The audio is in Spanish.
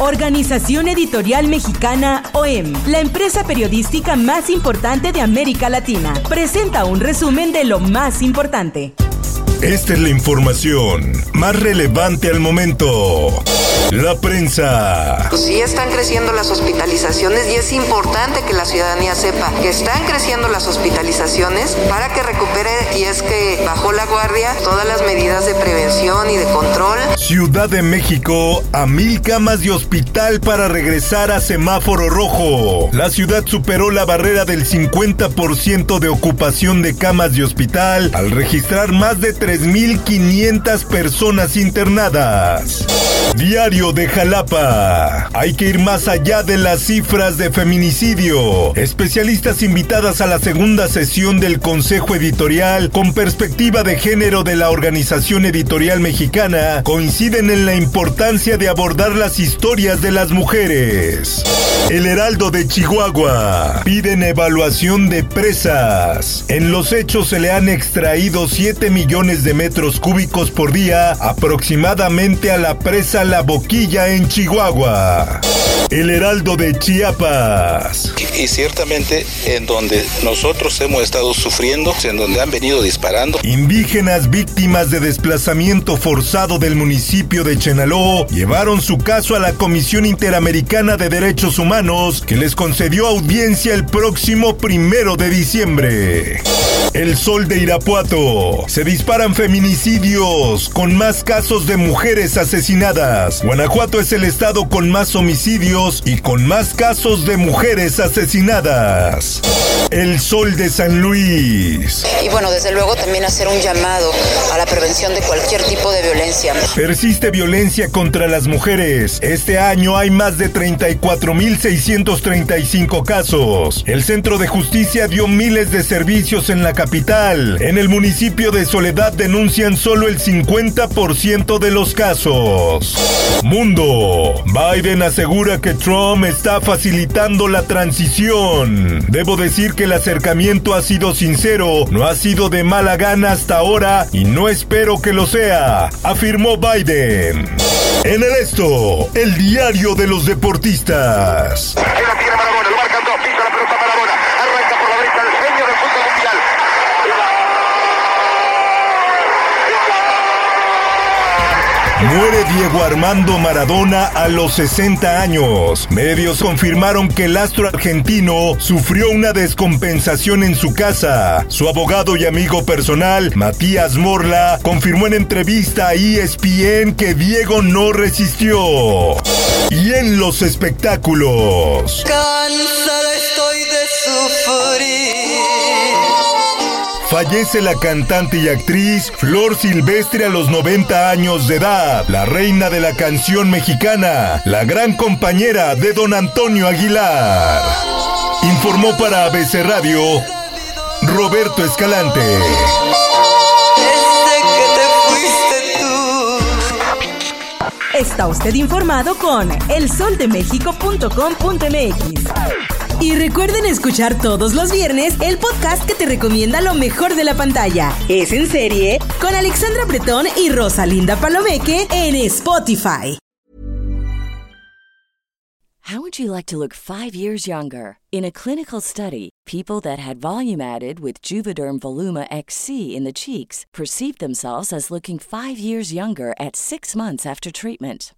Organización Editorial Mexicana OEM, la empresa periodística más importante de América Latina, presenta un resumen de lo más importante. Esta es la información más relevante al momento. La prensa. Sí están creciendo las hospitalizaciones y es importante que la ciudadanía sepa que están creciendo las hospitalizaciones para que recupere, y es que bajó la guardia, todas las medidas de prevención y de control. Ciudad de México, a mil camas de hospital para regresar a semáforo rojo. La ciudad superó la barrera del 50% de ocupación de camas de hospital al registrar más de 3.500 personas internadas. Diario de Jalapa. Hay que ir más allá de las cifras de feminicidio. Especialistas invitadas a la segunda sesión del Consejo Editorial con perspectiva de género de la Organización Editorial Mexicana coinciden en la importancia de abordar las historias de las mujeres. El Heraldo de Chihuahua. Piden evaluación de presas. En los hechos se le han extraído 7 millones de metros cúbicos por día aproximadamente a la presa La Boquilla en Chihuahua. El Heraldo de Chiapas. Y ciertamente en donde nosotros hemos estado sufriendo, en donde han venido disparando. Indígenas víctimas de desplazamiento forzado del municipio de Chenaló llevaron su caso a la Comisión Interamericana de Derechos Humanos que les concedió audiencia el próximo primero de diciembre. El sol de Irapuato. Se disparan feminicidios con más casos de mujeres asesinadas. Guanajuato es el estado con más homicidios y con más casos de mujeres asesinadas. El sol de San Luis. Y bueno, desde luego también hacer un llamado a la prevención de cualquier tipo de violencia. Persiste violencia contra las mujeres. Este año hay más de 34.635 casos. El Centro de Justicia dio miles de servicios en la capital. En el municipio de Soledad denuncian solo el 50% de los casos. Mundo. Biden asegura que Trump está facilitando la transición. Debo decir que el acercamiento ha sido sincero, no ha sido de mala gana hasta ahora y no espero que lo sea, afirmó Biden. En el esto, el diario de los deportistas. Muere Diego Armando Maradona a los 60 años. Medios confirmaron que el astro argentino sufrió una descompensación en su casa. Su abogado y amigo personal, Matías Morla, confirmó en entrevista a ESPN que Diego no resistió. Y en los espectáculos. Cansada estoy de sufrir. Fallece la cantante y actriz Flor Silvestre a los 90 años de edad, la reina de la canción mexicana, la gran compañera de don Antonio Aguilar. Informó para ABC Radio Roberto Escalante. Desde que te fuiste tú. Está usted informado con elsoldemexico.com.mx. Y recuerden escuchar todos los viernes el podcast que te recomienda lo mejor de la pantalla. Es en serie con Alexandra Bretón y Rosalinda Palomeque en Spotify. How would you like to look five years younger? In a clinical study, people that had volume added with Juvederm Voluma XC in the cheeks perceived themselves as looking five years younger at six months after treatment.